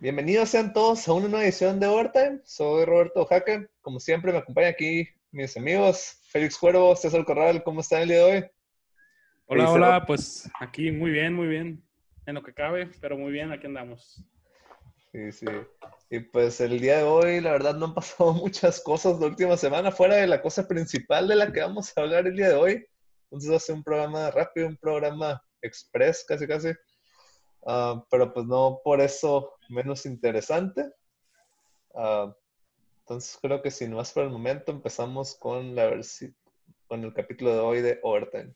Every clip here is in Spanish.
Bienvenidos sean todos a una nueva edición de Overtime. Soy Roberto Jaque. Como siempre, me acompaña aquí mis amigos Félix Cuervo, César Corral. ¿Cómo están el día de hoy? Hola, hola. Pues aquí muy bien, muy bien. En lo que cabe, pero muy bien, aquí andamos. Sí, sí. Y pues el día de hoy, la verdad, no han pasado muchas cosas la última semana, fuera de la cosa principal de la que vamos a hablar el día de hoy. Entonces va a ser un programa rápido, un programa express, casi, casi. Ah, pero pues no por eso menos interesante. Ah, entonces creo que sin más por el momento empezamos con, la con el capítulo de hoy de Overtime.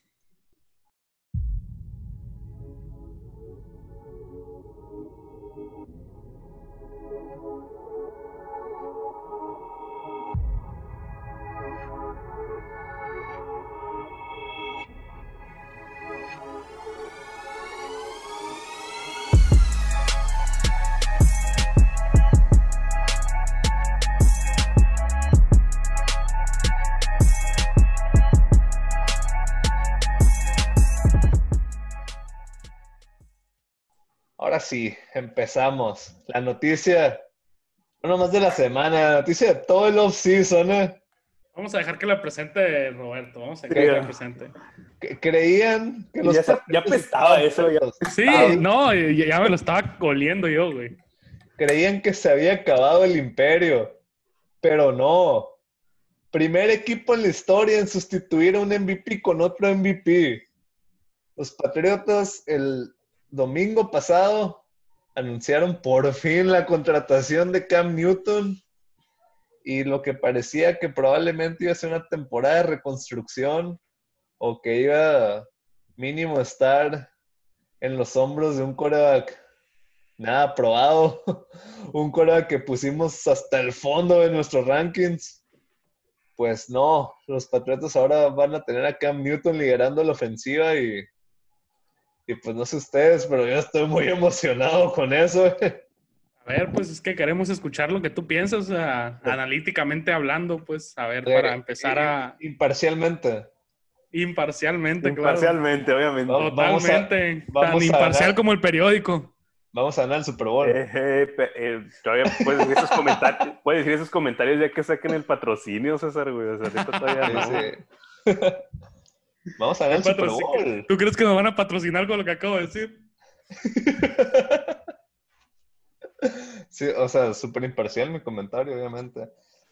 Sí, empezamos. La noticia, no más de la semana, la noticia de todo el off-season. ¿eh? Vamos a dejar que la presente Roberto, vamos a dejar que la presente. Creían que los... Ya, ya apestaba eso. Ya. Sí, no, ya me lo estaba coliendo yo, güey. Creían que se había acabado el imperio, pero no. Primer equipo en la historia en sustituir a un MVP con otro MVP. Los Patriotas el domingo pasado anunciaron por fin la contratación de Cam Newton y lo que parecía que probablemente iba a ser una temporada de reconstrucción o que iba mínimo estar en los hombros de un coreback nada probado, un coreback que pusimos hasta el fondo de nuestros rankings. Pues no, los Patriotas ahora van a tener a Cam Newton liderando la ofensiva y y pues no sé ustedes, pero yo estoy muy emocionado con eso. A ver, pues es que queremos escuchar lo que tú piensas, analíticamente hablando, pues, a ver, para empezar a... Imparcialmente. Imparcialmente, Imparcialmente, obviamente. Totalmente. Tan imparcial como el periódico. Vamos a ganar el Super Bowl. Eh, eh, eh, todavía puedes decir, esos comentarios, puedes decir esos comentarios ya que saquen el patrocinio, César, güey. O sea, todavía no. Sí. Vamos a ver el Super Bowl. ¿Tú crees que nos van a patrocinar con lo que acabo de decir? sí, o sea, súper imparcial mi comentario, obviamente.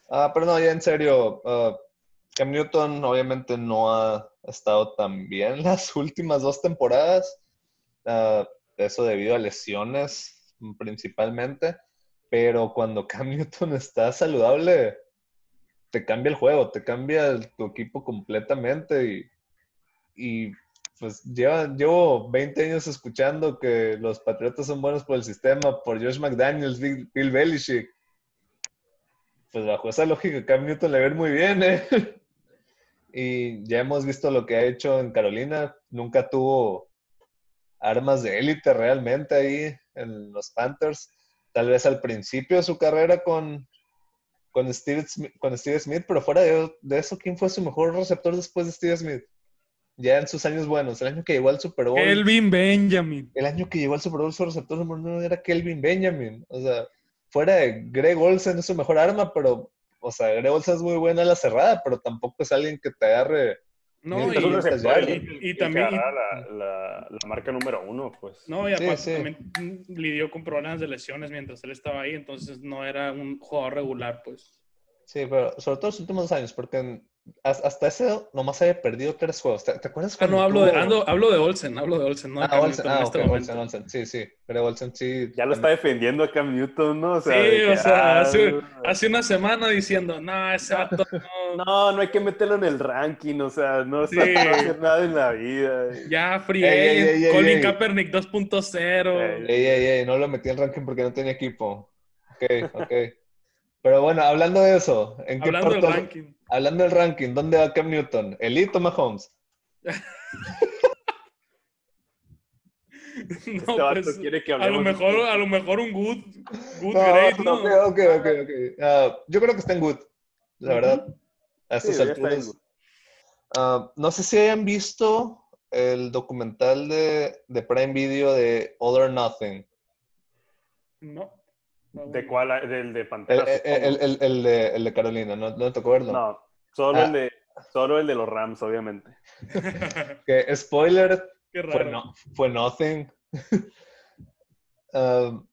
Ah, pero no, ya en serio, uh, Cam Newton obviamente no ha estado tan bien las últimas dos temporadas. Uh, eso debido a lesiones principalmente. Pero cuando Cam Newton está saludable, te cambia el juego, te cambia tu equipo completamente y y pues llevo 20 años escuchando que los Patriotas son buenos por el sistema, por Josh McDaniels, Bill, Belichick. Pues bajo esa lógica, Cam Newton le ve muy bien, ¿eh? Y ya hemos visto lo que ha hecho en Carolina. Nunca tuvo armas de élite realmente ahí en los Panthers. Tal vez al principio de su carrera con, con, Steve, Smith, Steve Smith, pero fuera de eso, ¿quién fue su mejor receptor después de Steve Smith? Ya en sus años buenos, el año que llegó al Super Bowl. Kelvin Benjamin. El año que llegó al Super Bowl su receptor número uno era Kelvin Benjamin. O sea, fuera de Greg Olsen es su mejor arma, pero, o sea, Greg Olsen es muy buena a la cerrada, pero tampoco es alguien que te agarre. No, y, también. La, la, la, marca número uno, pues. No, y aparte también lidió con problemas de lesiones mientras él estaba ahí, entonces no era un jugador regular, pues. Sí, pero sobre todo los últimos años, porque hasta ese nomás había perdido tres juegos. ¿Te, acuerdas? Ah, no, hablo, de, hablo de Olsen, hablo de Olsen, no ah, Olsen, ah, este Olsen, Olsen, sí, sí, pero Olsen sí. Ya lo está defendiendo a Cam Newton, ¿no? O sea, sí, o sea, ah, hace, una semana diciendo, no, ese vato no. no, no hay que meterlo en el ranking, o sea, no, sí. no hacer nada en la vida. Ya, free Colin Kaepernick 2.0. Ey, ey, ey, no lo metí en ranking porque no tenía equipo. Ok, ok. Pero bueno, hablando de eso, ¿en hablando qué del ranking. Hablando del ranking, ¿dónde va Cam Newton? ¿Elite o Mahomes? no, este pues, quiere que a lo mejor, a lo mejor un good, good no, great, ¿no? Ok, ok, ok, okay. Uh, yo creo que está en good, la verdad. A estas sí, alturas. Uh, no sé si hayan visto el documental de, de Prime Video de All or Nothing. No. ¿De cuál? ¿Del de Pantera? El, el, el, el de, el, de, Carolina, ¿no, no tocó verlo? No, solo, ah. el de, solo el de los Rams, obviamente. que, spoiler, fue, no, fue nothing. um,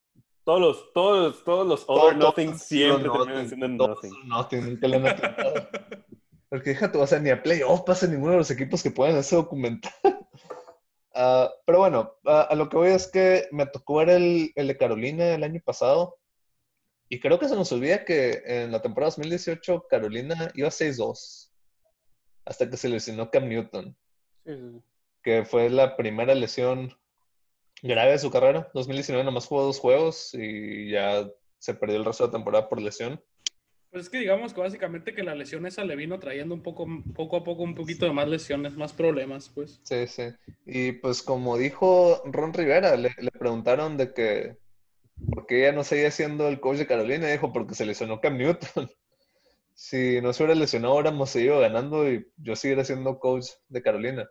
todos los, todos, todos los other nothing siempre terminan siendo nothing. Nothing, nunca le han atentado. Porque déjate, o sea, ni a playoff pasa ninguno de los equipos que pueden hacer documental. Uh, pero bueno, uh, a lo que voy es que me tocó ver el, el, de Carolina el año pasado. Y creo que se nos olvida que en la temporada 2018 Carolina iba 6-2. Hasta que se lesionó Cam Newton. Sí. Que fue la primera lesión grave de su carrera. 2019 nomás jugó dos juegos y ya se perdió el resto de la temporada por lesión. Pues es que digamos que básicamente que la lesión esa le vino trayendo un poco, poco a poco un poquito de más lesiones, más problemas, pues. Sí, sí. Y pues como dijo Ron Rivera, le, le preguntaron de que por qué ella no seguía siendo el coach de Carolina, dijo porque se lesionó Cam Newton. si no se hubiera lesionado, hubiéramos seguido ganando y yo siguiera siendo coach de Carolina.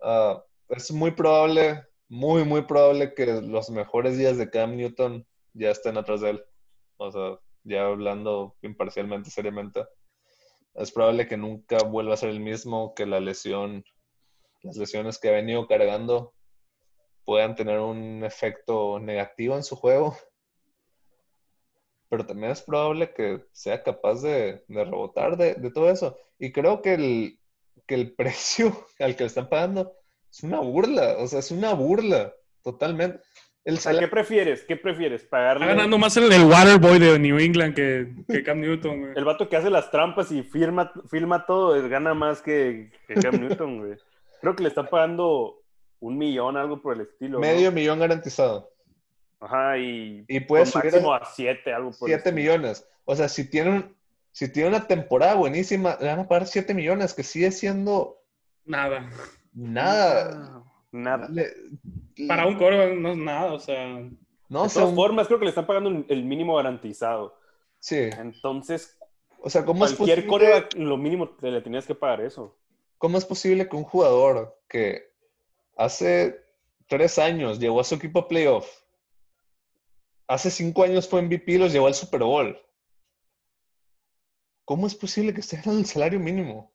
Uh, es muy probable muy, muy probable que los mejores días de Cam Newton ya estén atrás de él. O sea, ya hablando imparcialmente, seriamente. Es probable que nunca vuelva a ser el mismo, que la lesión, las lesiones que ha venido cargando puedan tener un efecto negativo en su juego. Pero también es probable que sea capaz de, rebotar de, de, todo eso. Y creo que el, que el precio al que le están pagando es una burla, o sea, es una burla, totalmente. El ¿Qué prefieres? ¿Qué prefieres? ¿Pagarle... Está ganando más el, el Waterboy de New England que, que Cam Newton, güey. El vato que hace las trampas y firma, filma todo, gana más que, que Cam Newton, güey. Creo que le están pagando un millón, algo por el estilo. Medio millón garantizado. Ajá, y, y puede subir máximo a siete, algo por Siete millones. O sea, si tiene, si tiene una temporada buenísima, le van a pagar siete millones, que sigue siendo... Nada. Nada. Nada. Para un coro no es nada, o sea. No, de todas formas, creo que le están pagando el mínimo garantizado. Sí. Entonces, o sea, ¿cómo cualquier es posible... lo mínimo le tenías que pagar eso. ¿Cómo es posible que un jugador que hace tres años llegó a su equipo a playoff, hace cinco años fue MVP y los llevó al Super Bowl? ¿Cómo es posible que esté ganando el salario mínimo?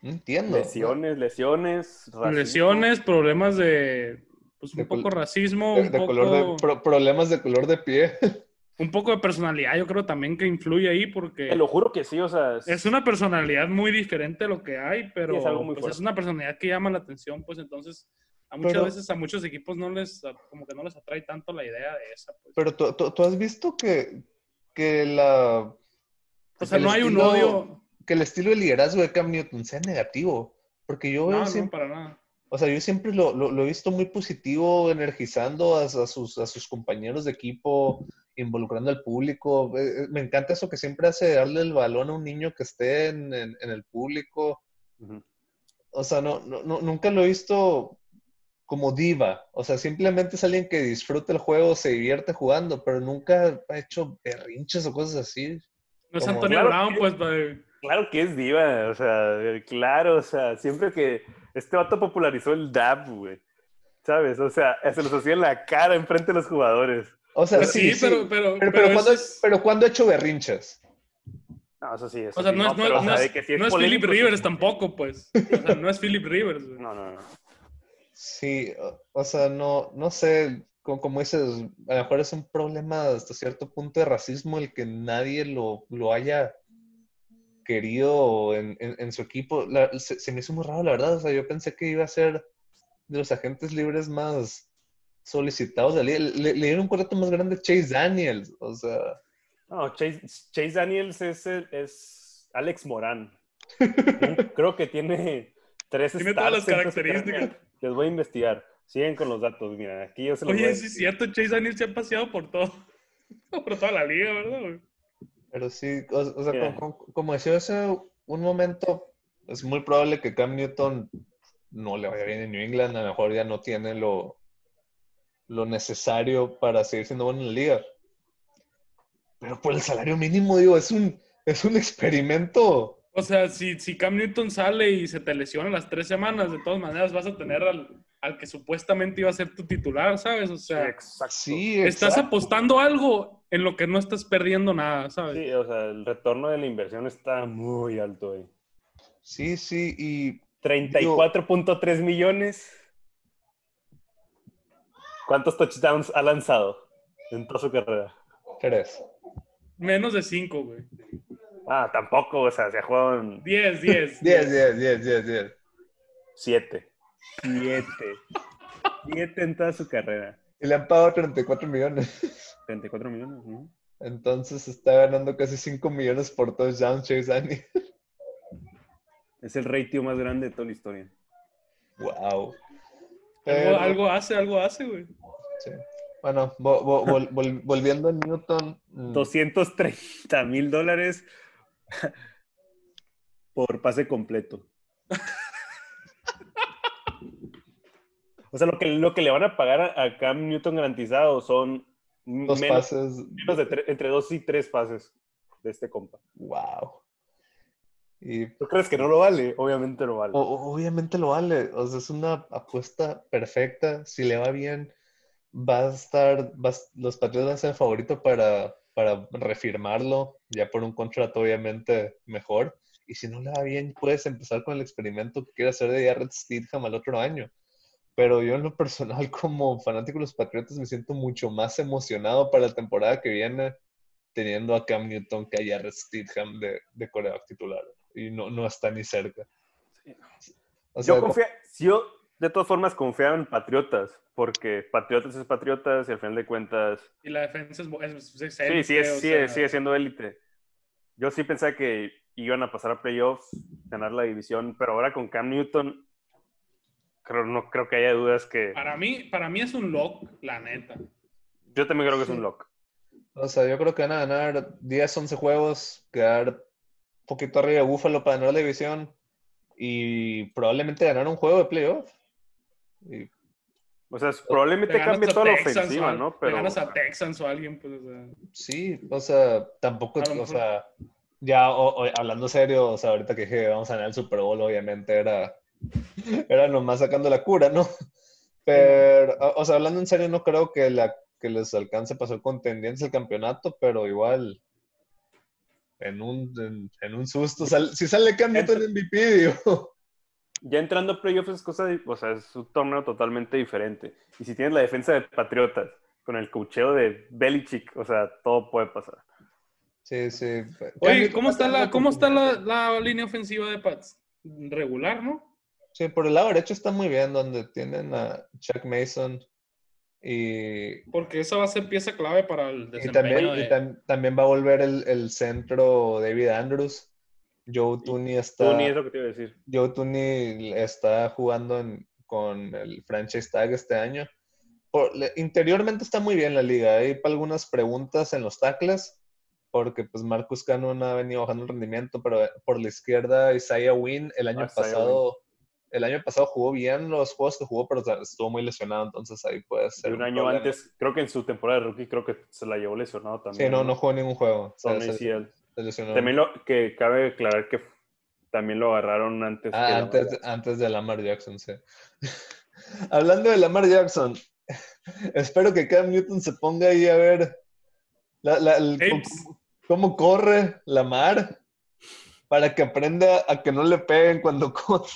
No entiendo. Lesiones, lesiones. Lesiones, problemas de. Pues un poco racismo. De, color de, problemas de color de pie. Un poco de personalidad, yo creo también que influye ahí porque. Te lo juro que sí, o sea. Es, una personalidad muy diferente a lo que hay, pero es, algo muy pues, es una personalidad que llama la atención, pues entonces. A muchas veces a muchos equipos no les, como que no les atrae tanto la idea de esa. Pues. Pero tú, tú, has visto que, que la... O sea, no hay un odio que el estilo de liderazgo de Cam Newton sea negativo. Porque yo no, siempre, no, para nada. O sea, yo siempre lo, lo, he visto muy positivo, energizando a, a, sus, a sus compañeros de equipo, involucrando al público. Eh, eh, me encanta eso que siempre hace darle el balón a un niño que esté en, en, el público. O sea, no, no, nunca lo he visto como diva. O sea, simplemente es alguien que disfruta el juego, se divierte jugando, pero nunca ha hecho berrinches o cosas así. No es Antonio Brown, pues, Claro que es diva, o sea, claro, o sea, siempre que este vato popularizó el dab, güey. ¿Sabes? O sea, se los hacía en la cara enfrente de los jugadores. O sea, pues sí, sí, Pero, pero, pero, pero, cuando, es... pero cuando ha hecho berrinches. No, eso sí. Eso o sea, no, es, no, no, es, no es Philip Rivers tampoco, pues. O sea, no es Philip Rivers. No, no, no. Sí, o, sea, no, no sé, como, como, dices, a lo mejor es un problema hasta cierto punto de racismo el que nadie lo, lo haya querido en, en, su equipo. se, me hizo muy raro, la verdad. O sea, yo pensé que iba a ser de los agentes libres más solicitados Le, le, dieron un contrato más grande a Chase Daniels. O sea. No, Chase, Chase Daniels es, es Alex Morán. Creo que tiene tres Tiene todas las características. Les voy a investigar. Siguen con los datos. Mira, aquí yo se los Oye, sí es cierto. Chase Daniels se ha paseado por todo. Por toda la liga, ¿verdad? Pero sí, o, sea, como, decía hace un momento, es muy probable que Cam Newton no le vaya bien en New England, a lo mejor ya no tiene lo, lo necesario para seguir siendo bueno en la liga. Pero por el salario mínimo, digo, es un, es un experimento. O sea, si, si Cam Newton sale y se te lesiona las tres semanas, de todas maneras vas a tener al, al que supuestamente iba a ser tu titular, ¿sabes? O sea, exacto. estás apostando algo en lo que no estás perdiendo nada, ¿sabes? Sí, o sea, el retorno de la inversión está muy alto ahí. Sí, sí, y... 34.3 millones. ¿Cuántos touchdowns ha lanzado en toda su carrera? Tres. Menos de cinco, güey. Ah, tampoco, o sea, se ha jugado en... 10, 10. 10, 10, 10, 10, 10. 7. 7. 7 en toda su carrera. Y le han pagado 34 millones. 34 millones, ¿no? Entonces está ganando casi 5 millones por touchdowns Chase Daniel. Es el ratio más grande de toda la historia. Wow. Algo, algo, hace, algo hace, güey. Sí. Bueno, volviendo a Newton. 230 mm. mil dólares por pase completo. o sea, lo que, lo que le van a pagar a Cam Newton garantizado son dos pases. Menos de entre dos y tres pases de este compa. Wow. Y, ¿Tú crees que no lo vale? Obviamente lo vale. obviamente lo vale. O sea, es una apuesta perfecta. Si le va bien, va a estar, los Patriots van a ser el favorito para, para refirmarlo, ya por un contrato obviamente mejor. Y si no le va bien, puedes empezar con el experimento que quiere hacer de Jared Stidham al otro año. Pero yo en lo personal, como fanático de los Patriotas, me siento mucho más emocionado para la temporada que viene teniendo a Cam Newton que a Jared Stidham de, de Corea titular. Y no, no está ni cerca. yo si yo de todas formas confiaba en Patriotas, porque Patriotas es Patriotas y al final de cuentas... Y la defensa es, es, sí, sí, sigue, sigue siendo élite. Yo sí pensé que iban a pasar a playoffs, ganar la división, pero ahora con Cam Newton, creo, no creo que haya dudas que... Para mí, para mí es un lock, la neta. Yo también creo que es un lock. O sea, yo creo que van a ganar 10, 11 juegos, quedar poquito arriba de Búfalo para ganar la división y probablemente ganar un juego de playoff. O sea, probablemente cambie toda la ofensiva, ¿no? Pero... ganas a Texans o alguien, pues, Sí, o sea, tampoco, o sea, ya hablando serio, o sea, ahorita que dije vamos a ganar el Super Bowl, obviamente era, era nomás sacando la cura, ¿no? Pero, o sea, hablando en serio, no creo que, la, que les alcance a pasar contendientes el campeonato, pero igual, en un, en, un susto, si sale cambiando el MVP, digo ya entrando a playoffs es cosa de, o sea, es un torneo totalmente diferente. Y si tienes la defensa de Patriotas con el cocheo de Belichick, o sea, todo puede pasar. Sí, sí. Oye, ¿cómo está la, cómo está la, línea ofensiva de Pats? Regular, ¿no? Sí, por el lado derecho está muy bien, donde tienen a Chuck Mason y... Porque esa va a ser pieza clave para el desempeño y también, también va a volver el, el centro David Andrews Joe Tooney está. Tooney es lo que te iba a decir. Joe Tooney está jugando con el franchise tag este año. interiormente está muy bien la liga. Hay algunas preguntas en los tackles, porque pues Marcus Cannon ha venido bajando el rendimiento, pero por la izquierda Isaiah Wynn el año ah, pasado. El año pasado jugó bien los juegos que jugó, pero estuvo muy lesionado, entonces ahí puede ser. un, año antes, creo que en su temporada de rookie, creo que se la llevó lesionado también. Sí, no, no, jugó ningún juego. También lo que cabe aclarar que también lo agarraron antes. Ah, antes, antes de Lamar Jackson, sí. Hablando de Lamar Jackson, espero que Cam Newton se ponga ahí a ver cómo, corre Lamar para que aprenda a que no le peguen cuando corre.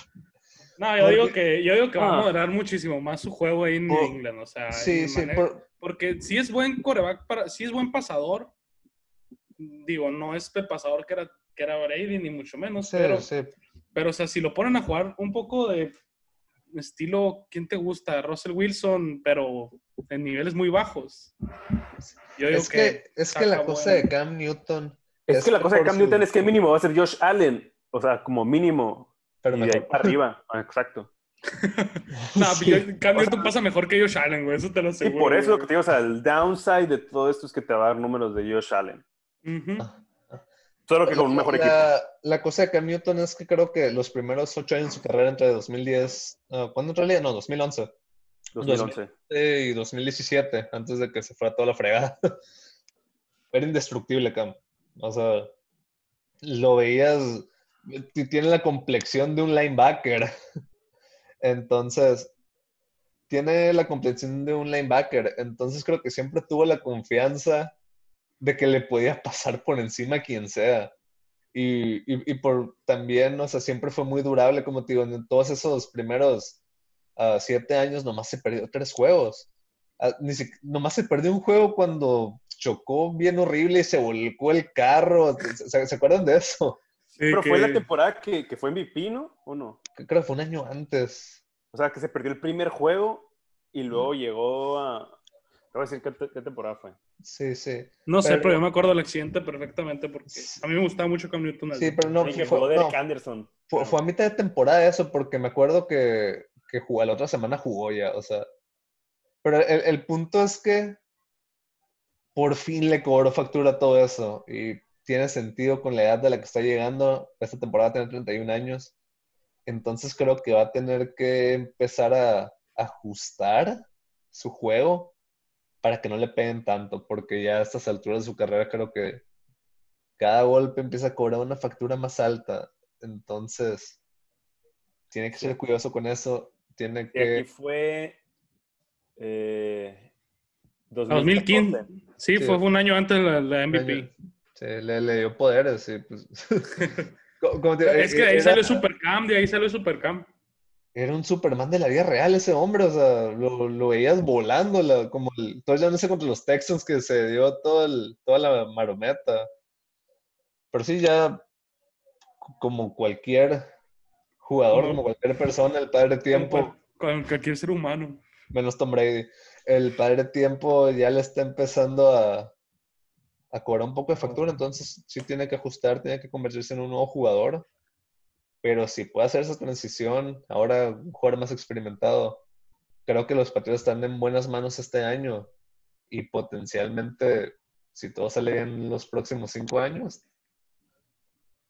No, yo digo que, yo digo que va a ah. moderar muchísimo más su juego ahí en England. O sea, sí, sí, porque si es buen coreback, para, si es buen pasador, digo, no es el pasador que era, que era Brady, ni mucho menos, pero, pero, o sea, si lo ponen a jugar un poco de estilo, ¿quién te gusta? Russell Wilson, pero en niveles muy bajos. Yo digo es que, es que la cosa de Cam Newton. Es, que la cosa de Cam Newton es que mínimo va a ser Josh Allen, o sea, como mínimo. Pero y ahí para arriba, exacto. no, Cam Newton pasa mejor que Josh Allen, güey, eso te lo aseguro. Y por eso lo que te digo, o sea, el downside de todo esto es que te va a dar números de Josh Allen. Solo que con un mejor equipo. La cosa de Cam Newton es que creo que los primeros ocho años de su carrera entre 2010, uh, ¿cuándo en realidad? No, 2011. 2011. y 2017, antes de que se fuera toda la fregada. Era indestructible, Cam. O sea, lo veías, tiene la complexión de un linebacker. Entonces, tiene la complexión de un linebacker, entonces creo que siempre tuvo la confianza de que le podía pasar por encima a quien sea. Y, y, por también, o sea, siempre fue muy durable, como te digo, en todos esos primeros uh, siete años nomás se perdió tres juegos. Uh, ni nomás se perdió un juego cuando chocó bien horrible y se volcó el carro. ¿Se, acuerdan de eso? Pero fue la temporada que, que fue MVP, ¿no? ¿O no? Creo que fue un año antes. O sea, que se perdió el primer juego y luego llegó a... Te voy a decir qué, temporada fue. Sí, sí. No sé, pero yo me acuerdo del accidente perfectamente porque a mí me gustaba mucho Cam Newton. Sí, pero no. fue, no, Anderson. Fue, fue, a mitad de temporada eso porque me acuerdo que, que jugó, la otra semana jugó ya, o sea. Pero el, el punto es que por fin le cobró factura todo eso y tiene sentido con la edad de la que está llegando. Esta temporada tiene 31 años. Entonces creo que va a tener que empezar a ajustar su juego para que no le peguen tanto, porque ya a estas alturas de su carrera creo que cada golpe empieza a cobrar una factura más alta. Entonces, tiene que ser cuidadoso con eso. Tiene que... aquí fue... Eh, 2015. Sí, Fue, un año antes de la, MVP. Sí, le, dio poderes, sí. Pues. es que ahí salió Supercam, de ahí salió Supercam. Era un Superman de la vida real ese hombre, o sea, lo, lo veías volando, como el, todo ya no sé contra los Texans que se dio todo el, toda la marometa. Pero sí, ya como cualquier jugador, como, cualquier persona, el padre tiempo. Cualquier ser humano. Menos Tom Brady. El padre tiempo ya le está empezando a, a cobrar un poco de factura, entonces sí tiene que ajustar, tiene que convertirse en un nuevo jugador. Pero si puede hacer esa transición, ahora un jugador más experimentado, creo que los Patriotas están en buenas manos este año y potencialmente, si todo sale bien en los próximos cinco años.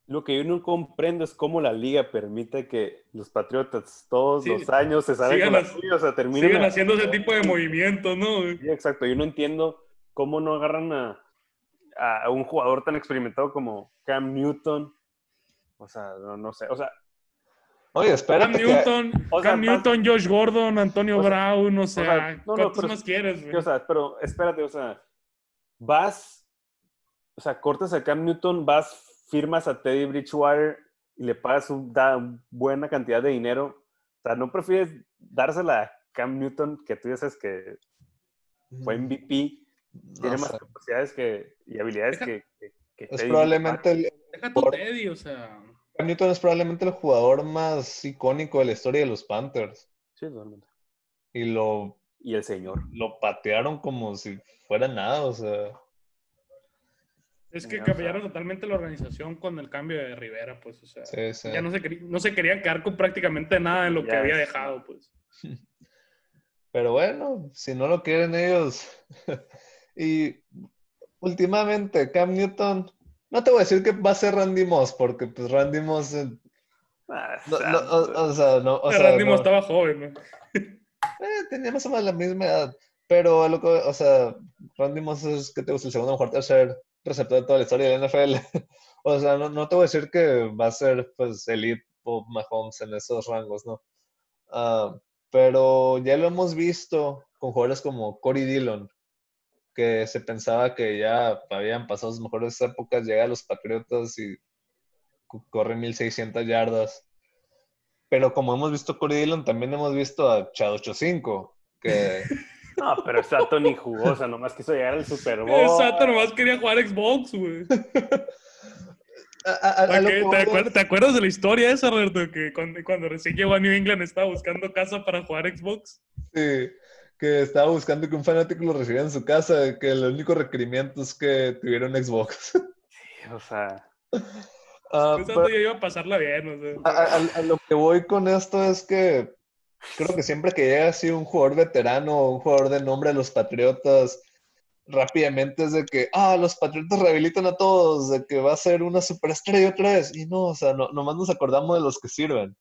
Lo que yo no comprendo es cómo la liga permite que los Patriotas todos los años se salgan con o sea, terminen sigan haciendo ese tipo de movimientos, ¿no? Sí, exacto. Yo no entiendo cómo no agarran a, a un jugador tan experimentado como Cam Newton. O sea, no, sé. O sea, Oye, espera. Cam Newton, Cam Newton, Josh Gordon, Antonio Brown, o sea, ¿cuántos más quieres? O sea, pero espérate, o sea, vas, o sea, cortas a Cam Newton, vas, firmas a Teddy Bridgewater y le pagas una buena cantidad de dinero. O sea, ¿no prefieres dársela a Cam Newton, que tú dices que fue MVP, tiene más capacidades que, y habilidades que, Es probablemente el. Deja tu Teddy, o sea. Cam Newton es probablemente el jugador más icónico de la historia de los Panthers. Sí, totalmente. Y lo. Y el señor. Lo patearon como si fuera nada, o sea. Es que cambiaron totalmente la organización con el cambio de Rivera, pues, o sea. Ya no se, no se querían quedar con prácticamente nada de lo que había dejado, pues. Pero bueno, si no lo quieren ellos. Y últimamente, Cam Newton, no te voy a decir que va a ser Randy Moss, porque pues Randy Moss... Eh, ah, o, sea, no... O Randy Moss estaba joven, eh, tenía más o menos la misma edad. Pero, lo que, o sea, Randy Moss es que te gusta el segundo mejor tercer receptor de toda la historia de la NFL. o sea, no, no, te voy a decir que va a ser, pues, elite o Mahomes en esos rangos, ¿no? Ah, pero ya lo hemos visto con jugadores como Corey Dillon, que se pensaba que ya habían pasado sus mejores épocas, llega a los Patriotas y corre 1600 yardas. Pero como hemos visto Corey Dillon, también hemos visto a Chad 85, que... No, pero Sato ni jugó, o sea, nomás quiso llegar al Super Bowl. Sato nomás quería jugar Xbox, güey. ¿Te, acuerdas, de la historia esa, Roberto? Que cuando, cuando, recién llegó a New England estaba buscando casa para jugar Xbox. Sí que estaba buscando que un fanático lo recibiera en su casa, que el único requerimiento es que tuviera un Xbox. Sí, o sea. Uh, yo iba a pasarla bien, o sea. a, lo que voy con esto es que creo que siempre que llega así un jugador veterano o un jugador de nombre a los Patriotas, rápidamente es de que, ah, los Patriotas rehabilitan a todos, de que va a ser una superestrella otra vez. Y no, o sea, no, nomás nos acordamos de los que sirven.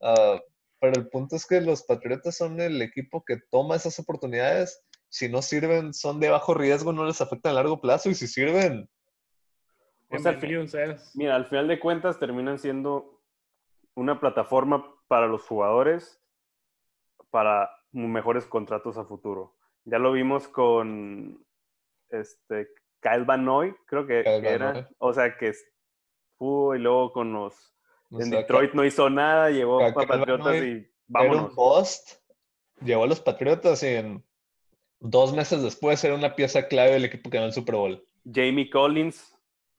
Uh, pero el punto es que los Patriotas son el equipo que toma esas oportunidades. Si no sirven, son de bajo riesgo, no les afecta a largo plazo. Y si sirven. Pues al mira, al final de cuentas terminan siendo una plataforma para los jugadores para mejores contratos a futuro. Ya lo vimos con este Kyle Van Noy, creo que, era. O sea, que fue y luego con los. En Detroit no hizo nada, llevó a Patriotas y vámonos. Era un post, llevó a los Patriotas y en dos meses después era una pieza clave del equipo que ganó el Super Bowl. Jamie Collins.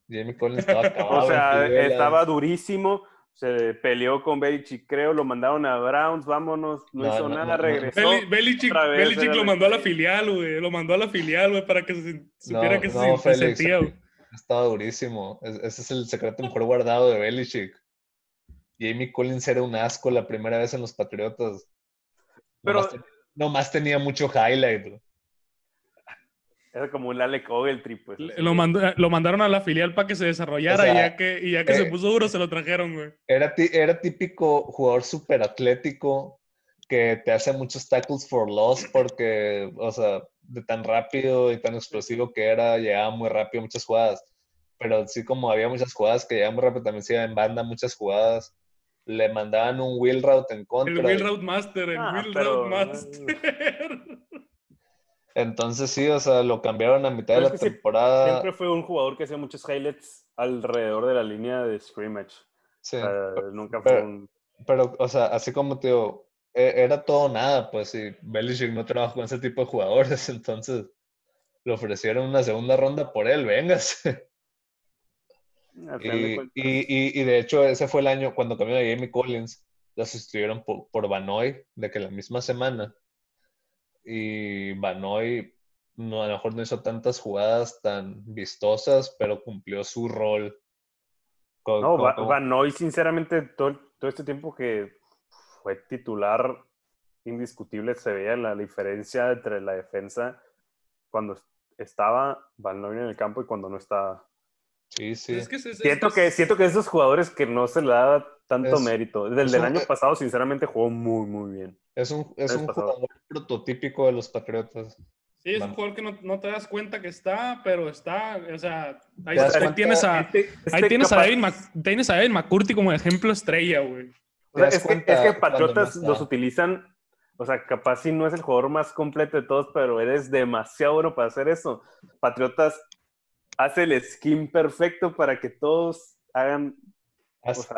Jamie Collins estaba acabado. o sea, estaba durísimo se peleó con Belichick, creo, lo mandaron a Browns, vámonos, no, hizo nada, regresó. Belichick, lo mandó a la filial, güey, lo mandó a la filial, güey, para que se supiera que se, sentía, güey. Estaba durísimo. Ese es el secreto mejor guardado de Belichick. Jamie Collins era un asco la primera vez en los Patriotas. Pero nomás, tenía mucho highlight. Güey. Era como un Alec Ogletree, pues. Lo, lo mandaron a la filial para que se desarrollara y ya que, y ya que se eh, puso duro se lo trajeron, güey. Era, era típico jugador súper atlético que te hace muchos tackles for loss porque, o sea, de tan rápido y tan explosivo que era, llegaba muy rápido muchas jugadas. Pero sí como había muchas jugadas que llegaban muy rápido, también se iba en banda muchas jugadas. Le mandaban un wheel route en contra. El wheel route master, el ah, wheel route master. Entonces sí, o sea, lo cambiaron a mitad de la temporada. Siempre fue un jugador que hacía muchos highlights alrededor de la línea de scrimmage. Sí. nunca fue pero, un... Pero, o sea, así como te digo, e, era todo nada, pues, y Belichick no trabajó con ese tipo de jugadores, entonces le ofrecieron una segunda ronda por él, vengas. Y, y, y, de hecho, ese fue el año cuando cambió a Jamie Collins, lo sustituyeron por, por Vanoy, de que la misma semana y Banoy no, a lo mejor no hizo tantas jugadas tan vistosas, pero cumplió su rol. no, Banoy, sinceramente, todo, todo este tiempo que fue titular indiscutible, se veía la diferencia entre la defensa cuando estaba Banoy en el campo y cuando no estaba. Sí, sí. siento, que, siento que esos jugadores que no se le da tanto mérito. Desde el año pasado, sinceramente, jugó muy, muy bien. Es un, es un jugador prototípico de los Patriotas. Sí, es un jugador que no, no, te das cuenta que está, pero está, o sea, ahí, tienes a, este, este ahí tienes, a David tienes a David McCurty como ejemplo estrella, güey. es, que, es, que, Patriotas los utilizan, o sea, capaz si no es el jugador más completo de todos, pero eres demasiado bueno para hacer eso. Patriotas hace el skin perfecto para que todos hagan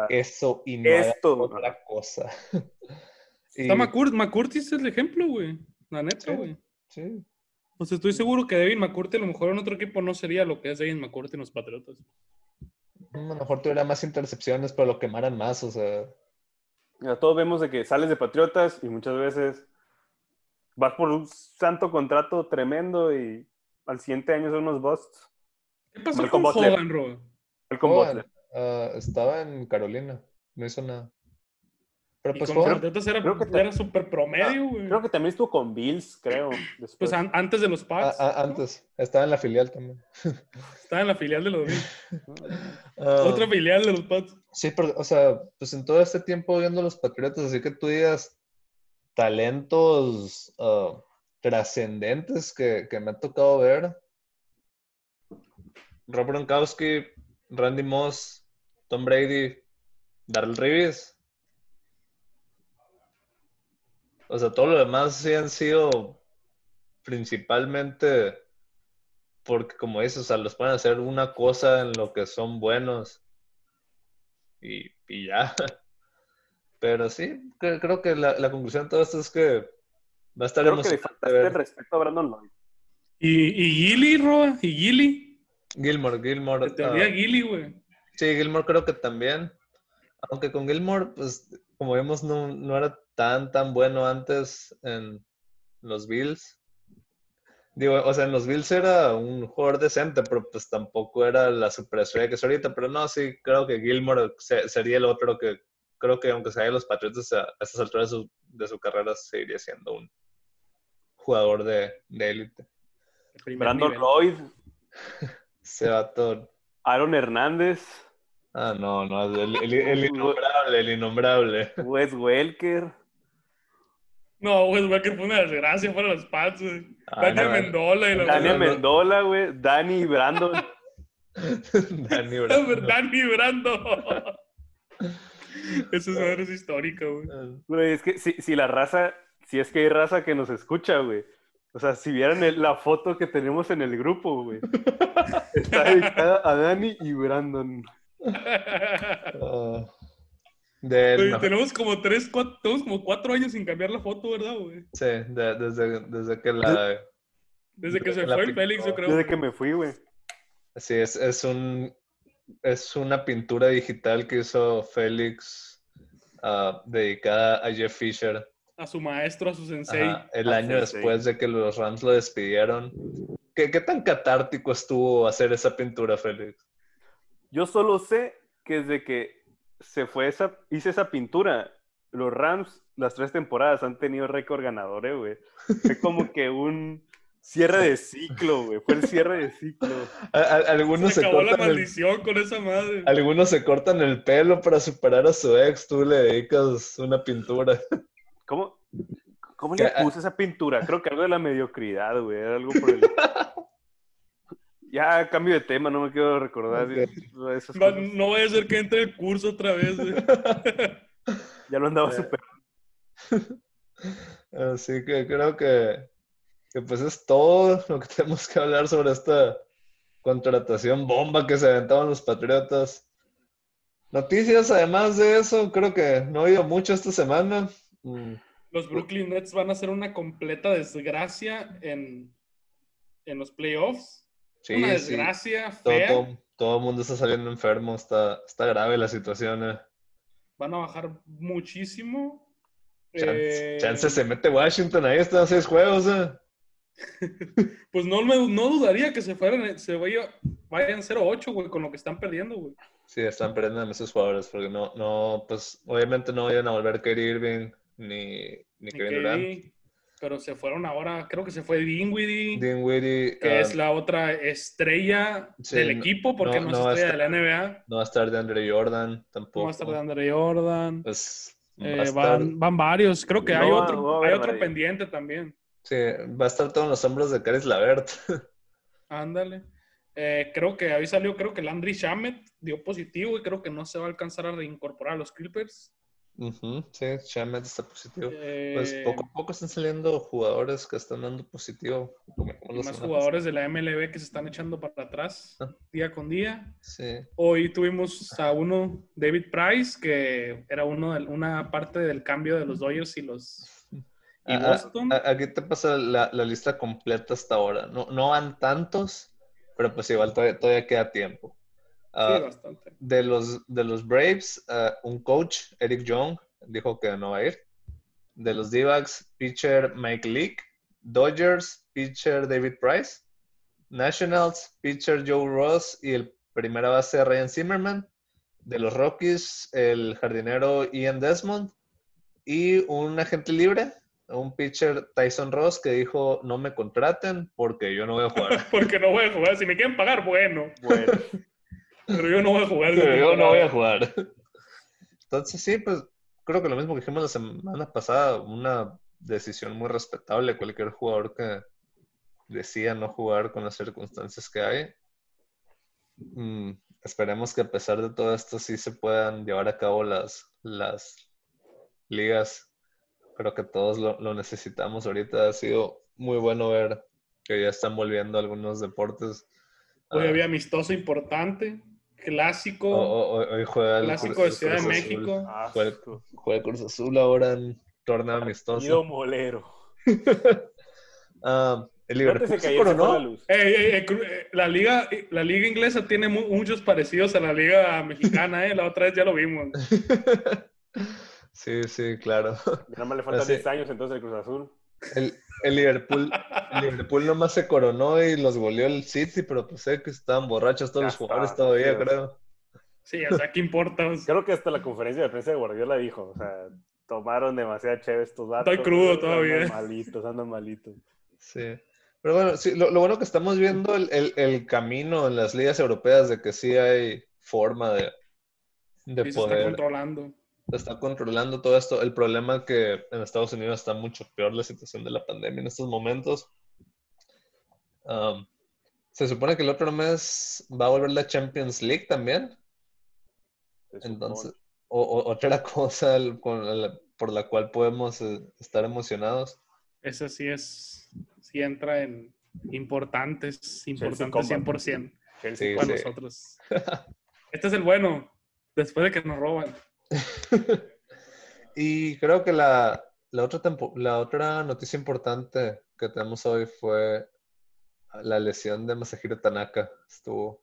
eso y no esto, otra cosa. Está McCurty es el ejemplo, güey. La neta, güey. Sí, O sea, estoy seguro que David McCurty a lo mejor en otro equipo no sería lo que es David McCurty en los Patriotas. A lo mejor tuviera más intercepciones, pero lo quemaran más, o sea. todos vemos de que sales de Patriotas y muchas veces vas por un santo contrato tremendo y al siguiente año son unos busts. ¿Qué pasó con Hogan, Ro? El con Butler. Ah, estaba en Carolina, no hizo nada. Pero pues con era, creo que era súper promedio, güey. Creo que también estuvo con Bills, creo. Pues antes de los Pats. antes, estaba en la filial también. Estaba en la filial de los Bills. Ah. Otra filial de los Pats. Sí, pero, o sea, pues en todo este tiempo viendo los Patriotas, así que tú digas talentos uh, trascendentes que, que, me ha tocado ver. Rob Gronkowski, Randy Moss, Tom Brady, Darrell Reeves O sea, todo lo demás sí han sido principalmente porque, como dices, o sea, los pueden hacer una cosa en lo que son buenos y, ya. Pero sí, creo que la, conclusión de todo esto es que va a estar creo que le respeto a Brandon Lloyd. ¿Y, y Gilly, Roa? ¿Y Gilly? Gilmore, Gilmore. Te uh, Gilly, güey. Sí, Gilmore creo que también. Aunque con Gilmore, pues, como vemos, no, no era tan, tan bueno antes en los Bills. Digo, o sea, en los Bills era un jugador decente, pero pues tampoco era la superestrella que es ahorita. Pero no, sí, creo que Gilmore sería el otro que creo que aunque sea de los Patriots a, estas alturas de su, carrera seguiría siendo un jugador de élite. Brandon Lloyd. Se va todo. Aaron Hernández. Ah, no, no, el, el, innombrable, el innombrable. Wes Welker. No, Wes Welker fue una desgracia para los Pats, güey. Ah, Dani Mendola y la Dani Mendola, güey. Dani Brandon. Dani Brandon. Dani Brandon. Esa es histórica, güey. Güey, es que si, si la raza si es que hay raza que nos escucha, güey. O sea, si vieran la foto que tenemos en el grupo, güey. Está dedicada a Dani y Brandon. Uh, tenemos como tres, cuatro, tenemos como cuatro años sin cambiar la foto, ¿verdad, güey? Sí, desde, desde que la... Desde que se fue el Félix, yo creo. Desde que me fui, güey. Sí, es, es un... Es una pintura digital que hizo Félix uh, dedicada a Jeff Fisher a su maestro, a su sensei. el año después de que los Rams lo despidieron. ¿Qué, ¿Qué, tan catártico estuvo hacer esa pintura, Félix? Yo solo sé que desde que se fue esa, hice esa pintura, los Rams, las tres temporadas, han tenido récord ganador, eh, güey. Fue como que un cierre de ciclo, güey. Fue el cierre de ciclo. algunos se, acabó la maldición con esa madre. Algunos se cortan el pelo para superar a su ex. Tú le dedicas una pintura. ¿Cómo, cómo le puse esa pintura? Creo que algo de la mediocridad, güey. Era algo por el... Ya, cambio de tema, no me quiero recordar. no, voy a ser que entre el curso otra vez, güey. ya lo andaba super. Así que creo que, que, pues es todo lo que tenemos que hablar sobre esta contratación bomba que se aventaban los Patriotas. Noticias, además de eso, creo que no he oído mucho esta semana. Mm. Los Brooklyn Nets van a ser una completa desgracia en, en los playoffs. una desgracia fea. Todo, el mundo está saliendo enfermo, está, está grave la situación. Eh. Van a bajar muchísimo. Chance, eh, se mete Washington ahí, están seis juegos. Eh. pues no, no dudaría que se fueran, se vaya, vayan 0-8, con lo que están perdiendo, güey. Sí, están perdiendo a esos jugadores, porque no, no, pues obviamente no vayan a volver Kerry Irving, ni, ni, Kevin Durant. Pero se fueron ahora, creo que se fue Dinwiddie. Dinwiddie. Que es um, la otra estrella del equipo, porque no, es estrella de la NBA. No va a estar de Andre Jordan tampoco. No va a estar de Andre Jordan. Pues, eh, van, van, varios. Creo que hay otro, hay otro pendiente también. Sí, va a estar todos los hombros de Caris Lavert. Ándale. Eh, creo que ahí salió, creo que Landry Shamet dio positivo y creo que no se va a alcanzar a reincorporar a los Clippers sí, Shamet está positivo. Pues eh, poco a poco están saliendo jugadores que están dando positivo. más jugadores de la MLB que se están echando para atrás ah. día con día. Sí. Hoy tuvimos a uno, David Price, que era uno de, una parte del cambio de los Dodgers y los y Boston. aquí te pasa la, lista completa hasta ahora. No, no van tantos, pero pues igual todavía queda tiempo. Ah, de, los, de los Braves, ah, un coach, Eric Young, dijo que no va a ir. De los d pitcher Mike Leake. Dodgers, pitcher David Price. Nationals, pitcher Joe Ross y el primera base Ryan Zimmerman. De los Rockies, el jardinero Ian Desmond. Y un agente libre, un pitcher Tyson Ross que dijo no me contraten porque yo no voy a jugar. porque no voy a jugar. Si me quieren pagar, bueno. Bueno. Pero yo no voy a jugar. Pero yo no voy a jugar. Entonces, sí, pues creo que lo mismo que dijimos la semana pasada, una decisión muy respetable. Cualquier jugador que decida no jugar con las circunstancias que hay. Mm, esperemos que a pesar de todo esto sí se puedan llevar a cabo las, las ligas. Creo que todos lo, lo necesitamos ahorita. Ha sido muy bueno ver que ya están volviendo algunos deportes. Hoy había amistoso importante clásico. clásico de Ciudad de México. juega, Cruz Azul ahora en torneo amistoso. molero. Ah, el Liverpool se coronó. la, liga, la liga inglesa tiene muchos parecidos a la liga mexicana, ¿eh? La otra vez ya lo vimos. sí, sí, claro. Nada más le faltan 10 años entonces el Cruz Azul. El, el, Liverpool, el Liverpool nomás se coronó y los goleó el City, pero pues sé que estaban borrachos todos los jugadores todavía, creo. Sí, o sea, ¿qué importa? Creo que hasta la conferencia de prensa de Guardiola dijo, o sea, tomaron demasiado chévere estos datos. Estoy crudo todavía. Andan malitos, andan malitos. Sí. Pero bueno, sí, lo, bueno que estamos viendo el, el, el, camino en las ligas europeas de que sí hay forma de, de poder. controlando está controlando todo esto. El problema es que en Estados Unidos está mucho peor la situación de la pandemia en estos momentos. Um, se supone que el otro mes va a volver la Champions League también. Entonces, o, otra cosa con por la cual podemos eh, estar emocionados. Esa sí es, sí entra en importantes, importantes 100% sí, para nosotros. Este es el bueno, después de que nos roban. y creo que la, la, otra la otra noticia importante que tenemos hoy fue la lesión de Masahiro Tanaka. Estuvo.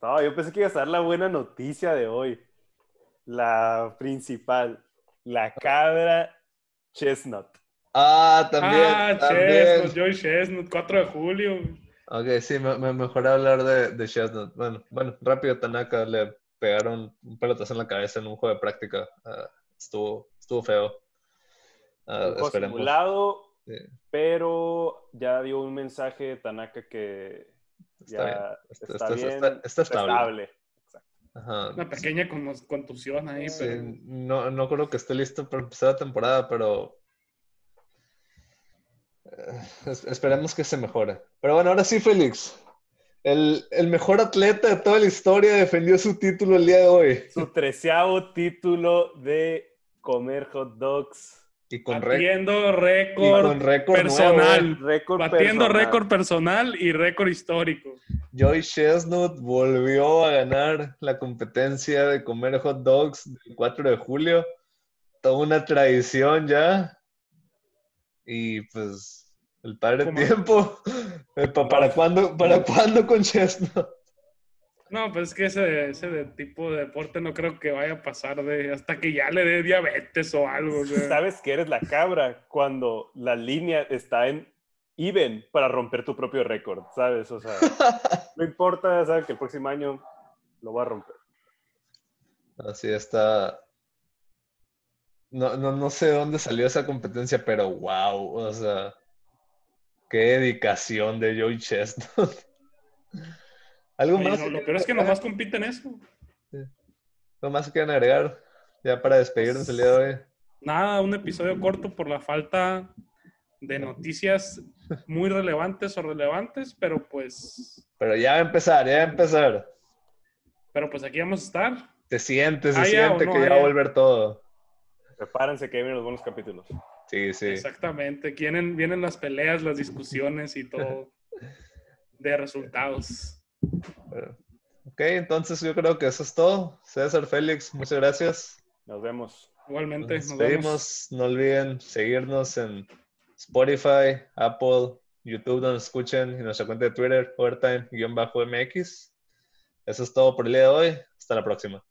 No, yo pensé que iba a ser la buena noticia de hoy. La principal. La cabra Chestnut. Ah, también. Ah, Chestnut, Joy Chestnut, 4 de julio. Ok, sí, me, mejor hablar de, de Chestnut. Bueno, bueno, rápido Tanaka le pegaron un pelotazo en la cabeza en un juego de práctica. Ah, estuvo, estuvo feo. Uh, esperemos. Simulado, pero ya dio un mensaje Tanaka que ya está, bien, está, estable. Una pequeña contusión ahí, pero... No, no creo que esté listo para empezar la temporada, pero eh, esperemos que se mejore. Pero bueno, ahora sí, Félix. El, el, mejor atleta de toda la historia defendió su título el día de hoy. Su treceavo título de comer hot dogs. Y con batiendo récord personal. batiendo récord personal y récord histórico. Joy Chestnut volvió a ganar la competencia de comer hot dogs el 4 de julio. Toda una tradición ya. Y pues el padre tiempo. ¿Para cuándo, ¿Para cuándo con Chestnut? No, pues es que ese, ese tipo de deporte no creo que vaya a pasar de hasta que ya le dé diabetes o algo. Sabes que eres la cabra cuando la línea está en even para romper tu propio récord, ¿sabes? O sea, no importa, sabes que el próximo año lo va a romper. Así está. No, no, no sé dónde salió esa competencia, pero wow, o sea, qué dedicación de Joey Chestnut. ¿Algo más? lo peor es que nomás compiten eso. Sí. ¿Lo más que quieren agregar ya para despedirnos el día de hoy? Nada, un episodio corto por la falta de noticias muy relevantes o relevantes, pero pues... Pero ya va a empezar, ya va a empezar. Pero pues aquí vamos a estar. Se siente, se siente que ya va a volver todo. Prepárense que vienen los buenos capítulos. Sí, sí. Exactamente. Vienen, vienen las peleas, las discusiones y todo de resultados. Ok, entonces yo creo que eso es todo. César Félix, muchas gracias. Nos vemos. Igualmente. Nos, vemos. No olviden seguirnos en Spotify, Apple, YouTube, donde escuchen, y nuestra cuenta de Twitter, overtime-mx. Eso es todo por el día de hoy. Hasta la próxima.